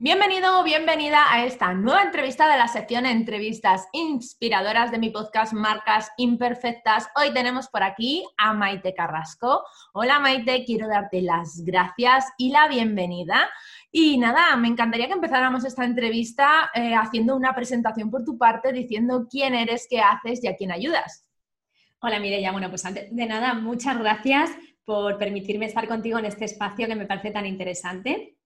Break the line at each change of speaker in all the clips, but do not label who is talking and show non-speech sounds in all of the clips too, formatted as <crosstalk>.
Bienvenido o bienvenida a esta nueva entrevista de la sección Entrevistas Inspiradoras de mi podcast Marcas Imperfectas. Hoy tenemos por aquí a Maite Carrasco. Hola Maite, quiero darte las gracias y la bienvenida. Y nada, me encantaría que empezáramos esta entrevista eh, haciendo una presentación por tu parte, diciendo quién eres, qué haces y a quién ayudas.
Hola Mireya, bueno, pues antes de nada, muchas gracias por permitirme estar contigo en este espacio que me parece tan interesante.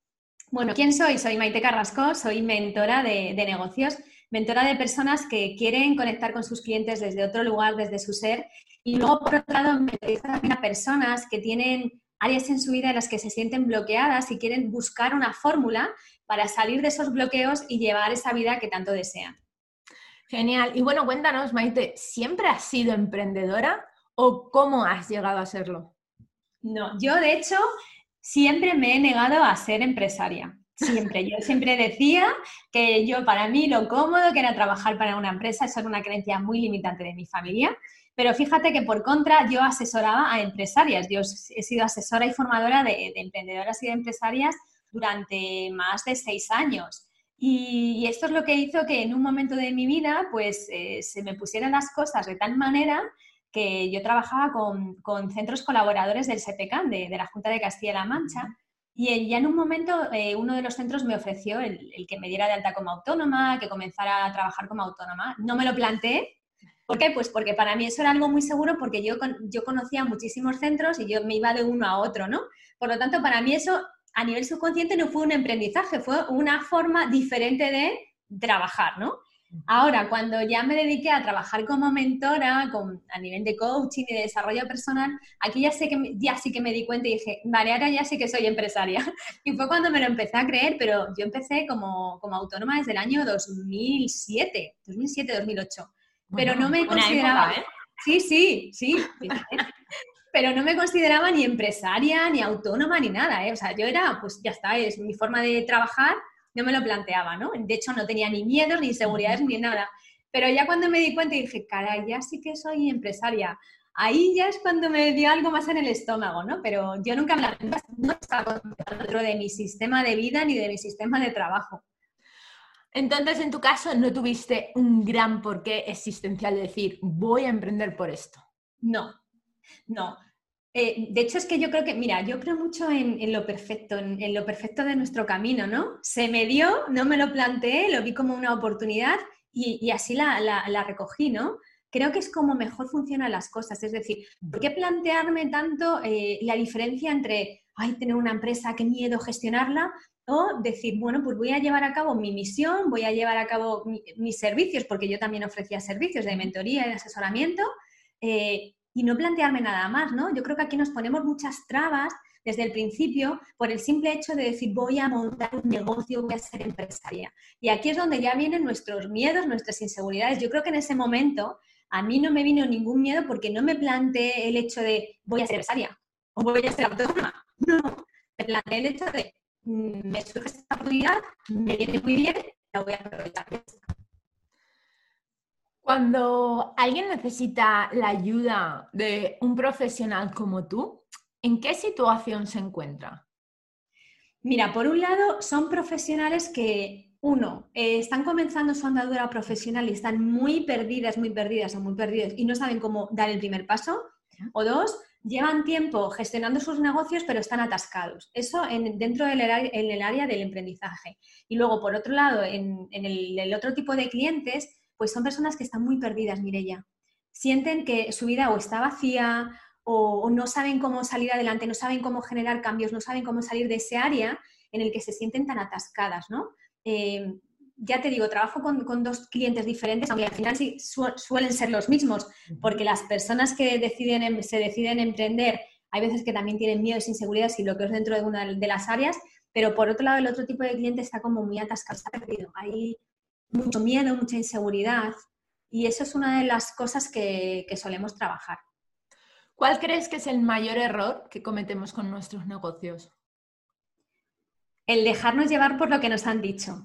Bueno, ¿quién soy? Soy Maite Carrasco, soy mentora de, negocios, mentora de personas que quieren conectar con sus clientes desde otro lugar, desde su ser. Y luego, por otro lado, me también a personas que tienen áreas en su vida en las que se sienten bloqueadas y quieren buscar una fórmula para salir de esos bloqueos y llevar esa vida que tanto desean.
Genial. Y bueno, cuéntanos, Maite, ¿siempre has sido emprendedora o cómo has llegado a serlo?
No, yo de hecho siempre me he negado a ser empresaria. Siempre. Yo siempre decía que yo, para mí, lo cómodo que era trabajar para una empresa, eso era una creencia muy limitante de mi familia. Pero fíjate que por contra yo asesoraba a empresarias. Yo he sido asesora y formadora de, emprendedoras y de empresarias durante más de seis años. Y, esto es lo que hizo que en un momento de mi vida, pues eh, se me pusieran las cosas de tal manera que yo trabajaba con, centros colaboradores del SEPECAN, de, la Junta de Castilla-La Mancha, y ya en un momento eh, uno de los centros me ofreció el, que me diera de alta como autónoma, que comenzara a trabajar como autónoma. No me lo planteé. ¿Por qué? Pues porque para mí eso era algo muy seguro porque yo, yo conocía muchísimos centros y yo me iba de uno a otro, ¿no? Por lo tanto, para mí eso a nivel subconsciente no fue un aprendizaje, fue una forma diferente de trabajar, ¿no? Ahora, cuando ya me dediqué a trabajar como mentora a nivel de coaching y de desarrollo personal, aquí ya, sé que, ya sí que me di cuenta y dije, vale, ahora ya sí que soy empresaria. <laughs> Y fue cuando me lo empecé a creer, pero yo empecé como, autónoma desde el año 2007, 2007, 2008. pero no me consideraba... ¿eh? Sí, sí, sí. <laughs> pero no me consideraba ni empresaria, ni autónoma, ni nada. ¿eh? O sea, yo era, pues ya está, es mi forma de trabajar no me lo planteaba, ¿no? De hecho, no tenía ni miedos, ni inseguridades, ni nada. Pero ya cuando me di cuenta y dije, caray, ya sí que soy empresaria, ahí ya es cuando me dio algo más en el estómago, ¿no? Pero yo nunca me no estaba dentro de mi sistema de vida ni de mi sistema de trabajo.
Entonces, en tu caso, ¿no tuviste un gran porqué existencial de decir, voy a emprender por esto?
No, no. Eh, de hecho, es que yo creo que, mira, yo creo mucho en, lo perfecto, en, lo perfecto de nuestro camino, ¿no? Se me dio, no me lo planteé, lo vi como una oportunidad y, así la, recogí, ¿no? Creo que es como mejor funcionan las cosas. Es decir, ¿por qué plantearme tanto eh, la diferencia entre, ay, tener una empresa, qué miedo gestionarla? O decir, bueno, pues voy a llevar a cabo mi misión, voy a llevar a cabo mis servicios, porque yo también ofrecía servicios de mentoría y de asesoramiento. Eh, y no plantearme nada más, ¿no? Yo creo que aquí nos ponemos muchas trabas desde el principio por el simple hecho de decir voy a montar un negocio, voy a ser empresaria. Y aquí es donde ya vienen nuestros miedos, nuestras inseguridades. Yo creo que en ese momento a mí no me vino ningún miedo porque no me planteé el hecho de voy a ser empresaria o voy a ser autónoma. No, me planteé el hecho de mm, me surge esta oportunidad, me viene muy bien, la voy a aprovechar.
Cuando alguien necesita la ayuda de un profesional como tú, ¿en qué situación se encuentra?
Mira, por un lado, son profesionales que, uno, eh, están comenzando su andadura profesional y están muy perdidas, muy perdidas o muy perdidas y no saben cómo dar el primer paso. O dos, llevan tiempo gestionando sus negocios, pero están atascados. Eso dentro del en el área del emprendizaje. Y luego, por otro lado, en, el, otro tipo de clientes, pues son personas que están muy perdidas, Mirella. Sienten que su vida o está vacía o, no saben cómo salir adelante, no saben cómo generar cambios, no saben cómo salir de ese área en el que se sienten tan atascadas, ¿no? Eh, ya te digo, trabajo con, dos clientes diferentes, aunque al final sí suelen ser los mismos, porque las personas que deciden, em, se deciden emprender, hay veces que también tienen miedos, inseguridades y bloqueos dentro de una de las áreas, pero por otro lado el otro tipo de cliente está como muy atascado, está perdido. Hay mucho miedo, mucha inseguridad Y eso es una de las cosas que, que solemos trabajar.
¿Cuál crees que es el mayor error que cometemos con nuestros negocios?
El dejarnos llevar por lo que nos han dicho.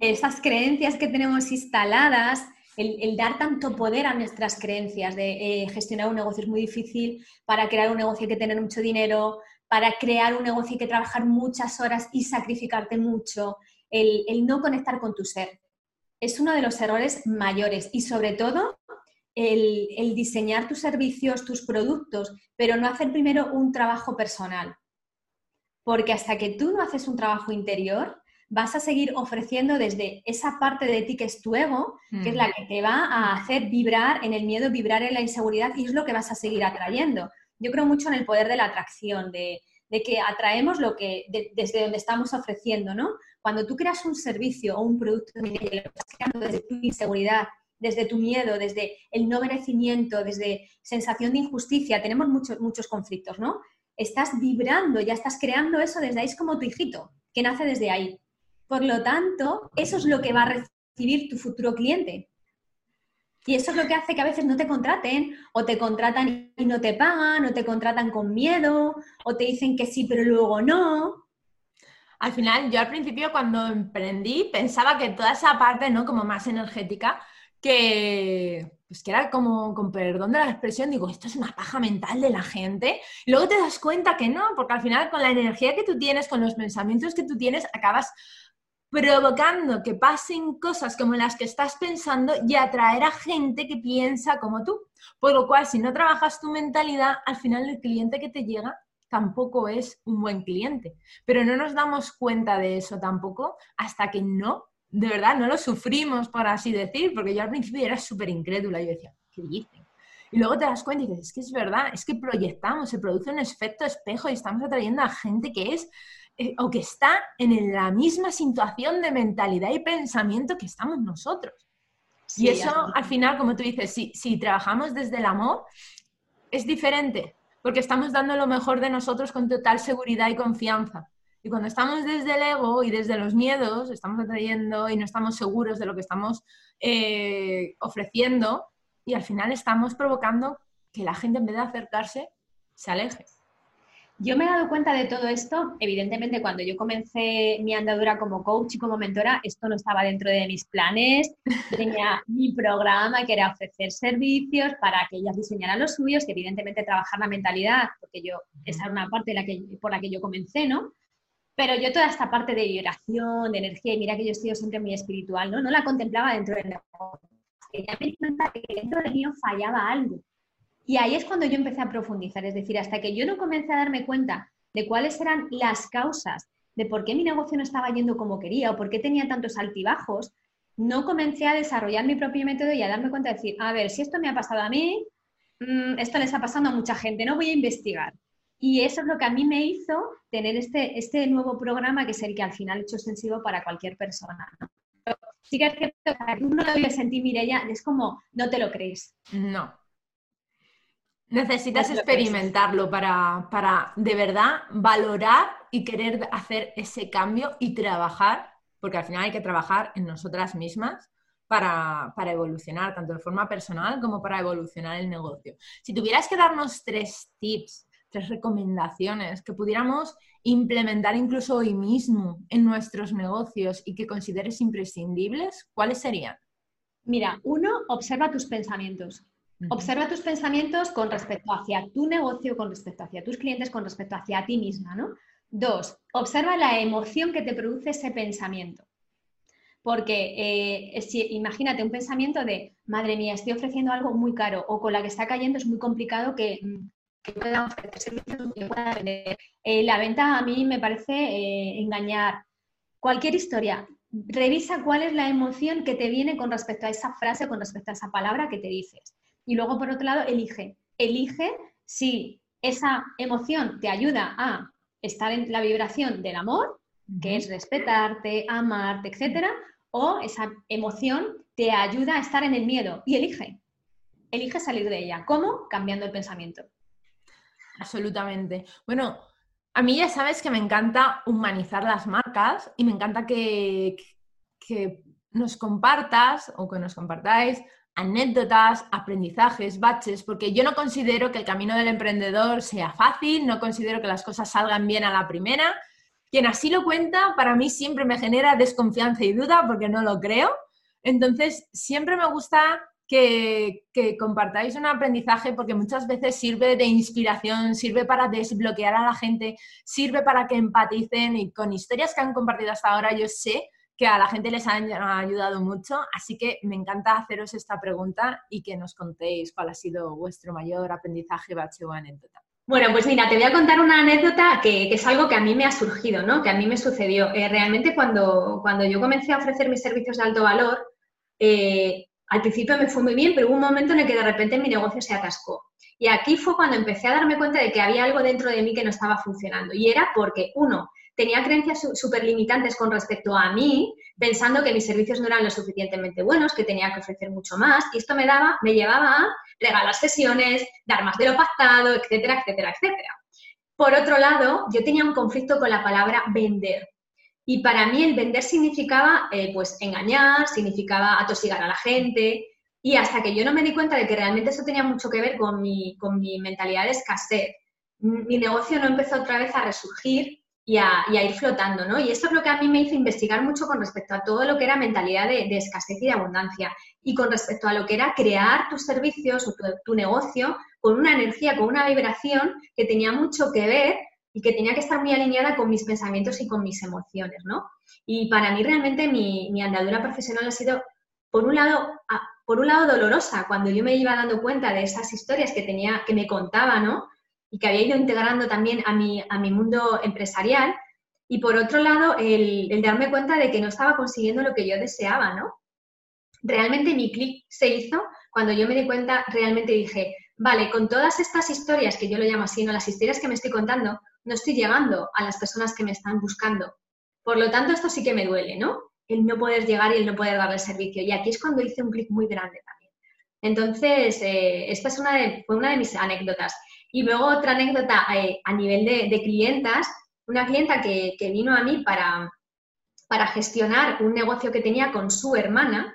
Esas creencias que tenemos instaladas, el, dar tanto poder a nuestras creencias de eh, gestionar un negocio es muy difícil, para crear un negocio hay que tener mucho dinero, para crear un negocio hay que trabajar muchas horas y sacrificarte mucho, el, el no conectar con tu ser. Es uno de los errores mayores y sobre todo el, diseñar tus servicios, tus productos, pero no hacer primero un trabajo personal. Porque hasta que tú no haces un trabajo interior, vas a seguir ofreciendo desde esa parte de ti que es tu ego, que es la que te va a hacer vibrar en el miedo, vibrar en la inseguridad y es lo que vas a seguir atrayendo. Yo creo mucho en el poder de la atracción, de, que atraemos lo que desde donde estamos ofreciendo, ¿no? Cuando tú creas un servicio o un producto desde tu inseguridad, desde tu miedo, desde el no merecimiento, desde sensación de injusticia, tenemos muchos, muchos conflictos, ¿no? Estás vibrando, ya estás creando eso desde ahí, es como tu hijito, que nace desde ahí. Por lo tanto, eso es lo que va a recibir tu futuro cliente. Y eso es lo que hace que a veces no te contraten, o te contratan y no te pagan, o te contratan con miedo, o te dicen que sí, pero luego no.
Al final, yo al principio cuando emprendí pensaba que toda esa parte, ¿no? Como más energética, que, pues que era como, con perdón de la expresión, digo, esto es una paja mental de la gente. Y luego te das cuenta que no, porque al final con la energía que tú tienes, con los pensamientos que tú tienes, acabas provocando que pasen cosas como las que estás pensando y atraer a gente que piensa como tú. Por lo cual, si no trabajas tu mentalidad, al final el cliente que te llega tampoco es un buen cliente. Pero no nos damos cuenta de eso tampoco hasta que no de verdad no lo sufrimos, por así decir, porque yo al principio era súper incrédula yo decía, ¿qué dicen? Y luego te das cuenta y dices, es que es verdad, es que proyectamos, se produce un efecto espejo y estamos atrayendo a gente que es o que está en la misma situación de mentalidad y pensamiento que estamos nosotros. y eso, al final, como tú dices, si, si trabajamos desde el amor, es diferente, porque estamos dando lo mejor de nosotros con total seguridad y confianza. Y cuando estamos desde el ego y desde los miedos, estamos atrayendo y no estamos seguros de lo que estamos eh, ofreciendo y al final estamos provocando que la gente en vez de acercarse, se aleje.
Yo me he dado cuenta de todo esto, evidentemente cuando yo comencé mi andadura como coach y como mentora, esto no estaba dentro de mis planes, <laughs> tenía mi programa que era ofrecer servicios para que ellas diseñaran los suyos y evidentemente trabajar la mentalidad, porque yo, esa era una parte la que, por la que yo comencé, ¿no? Pero yo toda esta parte de vibración, de energía, y mira que yo estoy siempre muy espiritual, ¿no? No la contemplaba dentro del negocio. Ya me di cuenta que dentro del mío fallaba algo. Y ahí es cuando yo empecé a profundizar, es decir, hasta que yo no comencé a darme cuenta de cuáles eran las causas de por qué mi negocio no estaba yendo como quería o por qué tenía tantos altibajos, no comencé a desarrollar mi propio método y a darme cuenta de decir, a ver, si esto me ha pasado a mí, mm, esto les ha pasado a mucha gente, no voy a investigar. Y eso es lo que a mí me hizo tener este, este nuevo programa, que es el que al final he hecho extensivo para cualquier persona. sí que es cierto uno lo a sentir, Mireya, es como, no te lo crees.
No. Necesitas experimentarlo para, para de verdad valorar y querer hacer ese cambio y trabajar, porque al final hay que trabajar en nosotras mismas para, para, evolucionar, tanto de forma personal como para evolucionar el negocio. Si tuvieras que darnos tres tips tres recomendaciones que pudiéramos implementar incluso hoy mismo en nuestros negocios y que consideres imprescindibles, ¿cuáles serían?
Mira, uno, observa tus pensamientos. Observa tus pensamientos con respecto hacia tu negocio, con respecto hacia tus clientes, con respecto hacia ti misma, ¿no? Dos, observa la emoción que te produce ese pensamiento. Porque eh, imagínate un pensamiento de, madre mía, estoy ofreciendo algo muy caro o con la que está cayendo es muy complicado que mm, pueda ofrecer servicios que pueda vender. Eh, la venta a mí me parece eh, engañar. Cualquier historia, revisa cuál es la emoción que te viene con respecto a esa frase, con respecto a esa palabra que te dices. Y luego, por otro lado, elige. Elige si esa emoción te ayuda a estar en la vibración del amor, que es respetarte, amarte, etcétera, o esa emoción te ayuda a estar en el miedo y elige. Elige salir de ella. ¿Cómo? Cambiando el pensamiento.
Absolutamente. Bueno, a mí ya sabes que me encanta humanizar las marcas y me encanta que, que nos compartas o que nos compartáis anécdotas, aprendizajes, baches, porque yo no considero que el camino del emprendedor sea fácil, no considero que las cosas salgan bien a la primera. Quien así lo cuenta, para mí siempre me genera desconfianza y duda porque no lo creo. Entonces, siempre me gusta que, compartáis un aprendizaje porque muchas veces sirve de inspiración, sirve para desbloquear a la gente, sirve para que empaticen y con historias que han compartido hasta ahora yo sé que a la gente les han ayudado mucho, así que me encanta haceros esta pregunta y que nos contéis cuál ha sido vuestro mayor aprendizaje, bache o anécdota.
Bueno, pues mira, te voy a contar una anécdota que, es algo que a mí me ha surgido, ¿no? Que a mí me sucedió. Eh, realmente cuando, cuando yo comencé a ofrecer mis servicios de alto valor, eh, al principio me fue muy bien, pero hubo un momento en el que de repente mi negocio se atascó. Y aquí fue cuando empecé a darme cuenta de que había algo dentro de mí que no estaba funcionando. Y era porque, uno, tenía creencias súper limitantes con respecto a mí, pensando que mis servicios no eran lo suficientemente buenos, que tenía que ofrecer mucho más, y esto me daba, me llevaba a regalar sesiones, dar más de lo pactado, etcétera, etcétera, etcétera. Por otro lado, yo tenía un conflicto con la palabra vender. Y para mí el vender significaba eh, pues engañar, significaba atosigar a la gente. Y hasta que yo no me di cuenta de que realmente eso tenía mucho que ver con mi, con mi mentalidad de escasez, mi negocio no empezó otra vez a resurgir y a, ir flotando, ¿no? Y esto es lo que a mí me hizo investigar mucho con respecto a todo lo que era mentalidad de, escasez y de abundancia y con respecto a lo que era crear tus servicios o tu, negocio con una energía, con una vibración que tenía mucho que ver y que tenía que estar muy alineada con mis pensamientos y con mis emociones, ¿no? Y para mí realmente mi, mi andadura profesional ha sido, por un lado, por un lado dolorosa, cuando yo me iba dando cuenta de esas historias que tenía, que me contaba, ¿no? Y que había ido integrando también a mi, a mi mundo empresarial. Y por otro lado, el, darme cuenta de que no estaba consiguiendo lo que yo deseaba, ¿no? Realmente mi clic se hizo cuando yo me di cuenta, realmente dije, vale, con todas estas historias, que yo lo llamo así, ¿no? Las historias que me estoy contando, no estoy llegando a las personas que me están buscando. Por lo tanto, esto sí que me duele, ¿no? El no poder llegar y el no poder darle servicio. Y aquí es cuando hice un clic muy grande también. Entonces, eh, esta es una de, una de mis anécdotas. Y luego otra anécdota eh, a nivel de, clientas, una clienta que, vino a mí para, para gestionar un negocio que tenía con su hermana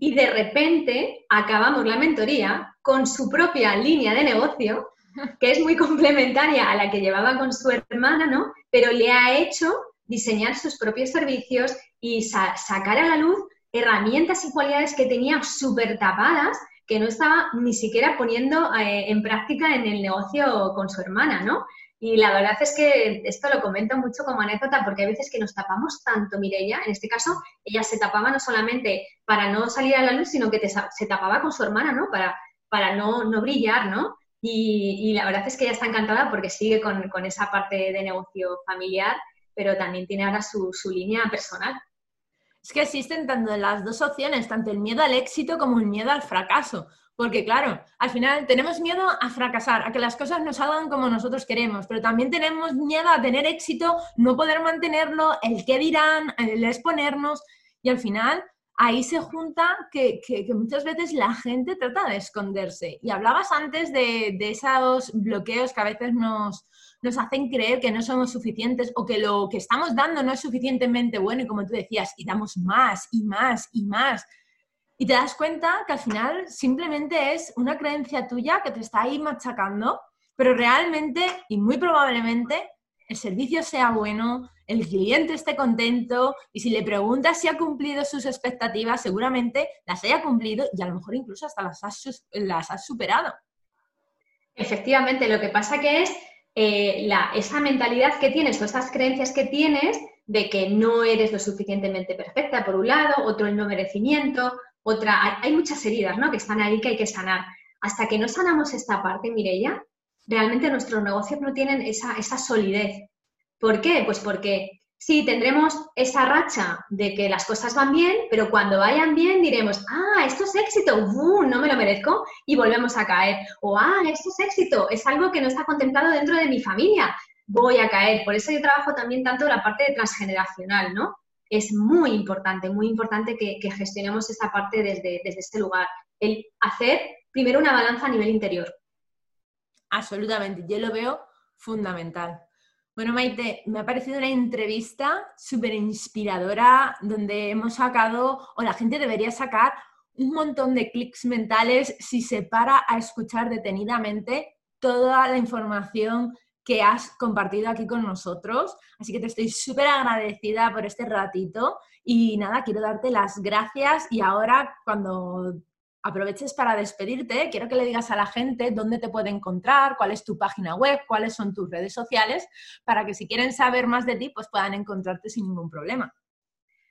y de repente acabamos la mentoría con su propia línea de negocio, <laughs> que es muy complementaria a la que llevaba con su hermana, ¿no? Pero le ha hecho diseñar sus propios servicios y sacar a la luz herramientas y cualidades que tenía súper tapadas que no estaba ni siquiera poniendo eh, en práctica en el negocio con su hermana, ¿no? Y la verdad es que esto lo comento mucho como anécdota porque hay veces que nos tapamos tanto, Mireia, en este caso, ella se tapaba no solamente para no salir a la luz, sino que se tapaba con su hermana, ¿no? Para, para no, no brillar, ¿no? Y, la verdad es que ella está encantada porque sigue con, con, esa parte de negocio familiar, pero también tiene ahora su, su línea personal.
Es que existen tanto las dos opciones, tanto el miedo al éxito como el miedo al fracaso. Porque claro, al final tenemos miedo a fracasar, a que las cosas no salgan como nosotros queremos, pero también tenemos miedo a tener éxito, no poder mantenerlo, el qué dirán, el exponernos y al final ahí se junta que, muchas veces la gente trata de esconderse. Y hablabas antes de, de esos bloqueos que a veces nos, nos hacen creer que no somos suficientes o que lo que estamos dando no es suficientemente bueno y como tú decías, y damos más y más y más. Y te das cuenta que al final simplemente es una creencia tuya que te está ahí machacando, pero realmente y muy probablemente el servicio sea bueno, el cliente esté contento y si le preguntas si ha cumplido sus expectativas, seguramente las haya cumplido y a lo mejor incluso hasta las has, superado.
Efectivamente, lo que pasa que es eh, esa mentalidad que tienes o esas creencias que tienes de que no eres lo suficientemente perfecta, por un lado, otro el no merecimiento, otra, hay, muchas heridas ¿no? que están ahí que hay que sanar. Hasta que no sanamos esta parte, Mireia, realmente nuestros negocios no tienen esa, esa solidez. ¿Por qué? Pues porque sí, tendremos esa racha de que las cosas van bien, pero cuando vayan bien diremos, ah, esto es éxito, no me lo merezco, y volvemos a caer. O, ah, esto es éxito, es algo que no está contemplado dentro de mi familia, voy a caer. Por eso yo trabajo también tanto la parte transgeneracional, ¿no? Es muy importante, muy importante que, gestionemos esta parte desde, desde este lugar. El hacer primero una balanza a nivel interior.
Absolutamente, yo lo veo fundamental. Bueno, Maite, me ha parecido una entrevista súper inspiradora donde hemos sacado, o la gente debería sacar, un montón de clics mentales si se para a escuchar detenidamente toda la información que has compartido aquí con nosotros. Así que te estoy súper agradecida por este ratito y nada, quiero darte las gracias y ahora cuando aproveches para despedirte, quiero que le digas a la gente dónde te puede encontrar, cuál es tu página web, cuáles son tus redes sociales, para que si quieren saber más de ti, pues puedan encontrarte sin ningún problema.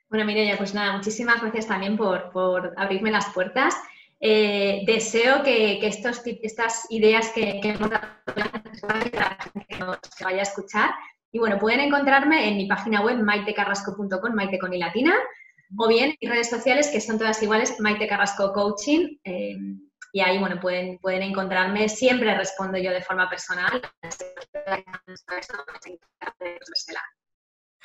Bueno, Mireia, pues nada, muchísimas gracias también por, abrirme las puertas. Eh, deseo que, estas ideas que, hemos dado la gente vaya a escuchar. Y bueno, pueden encontrarme en mi página web maitecarrasco.com, maite o bien en mis redes sociales que son todas iguales, Maite Carrasco Coaching. Eh, y ahí, bueno, pueden, pueden encontrarme. Siempre respondo yo de forma personal.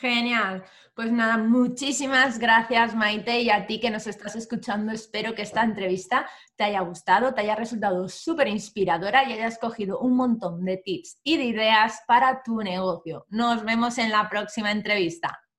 Genial. Pues nada, muchísimas gracias Maite y a ti que nos estás escuchando. Espero que esta entrevista te haya gustado, te haya resultado súper inspiradora y hayas cogido un montón de tips y de ideas para tu negocio. Nos vemos en la próxima entrevista.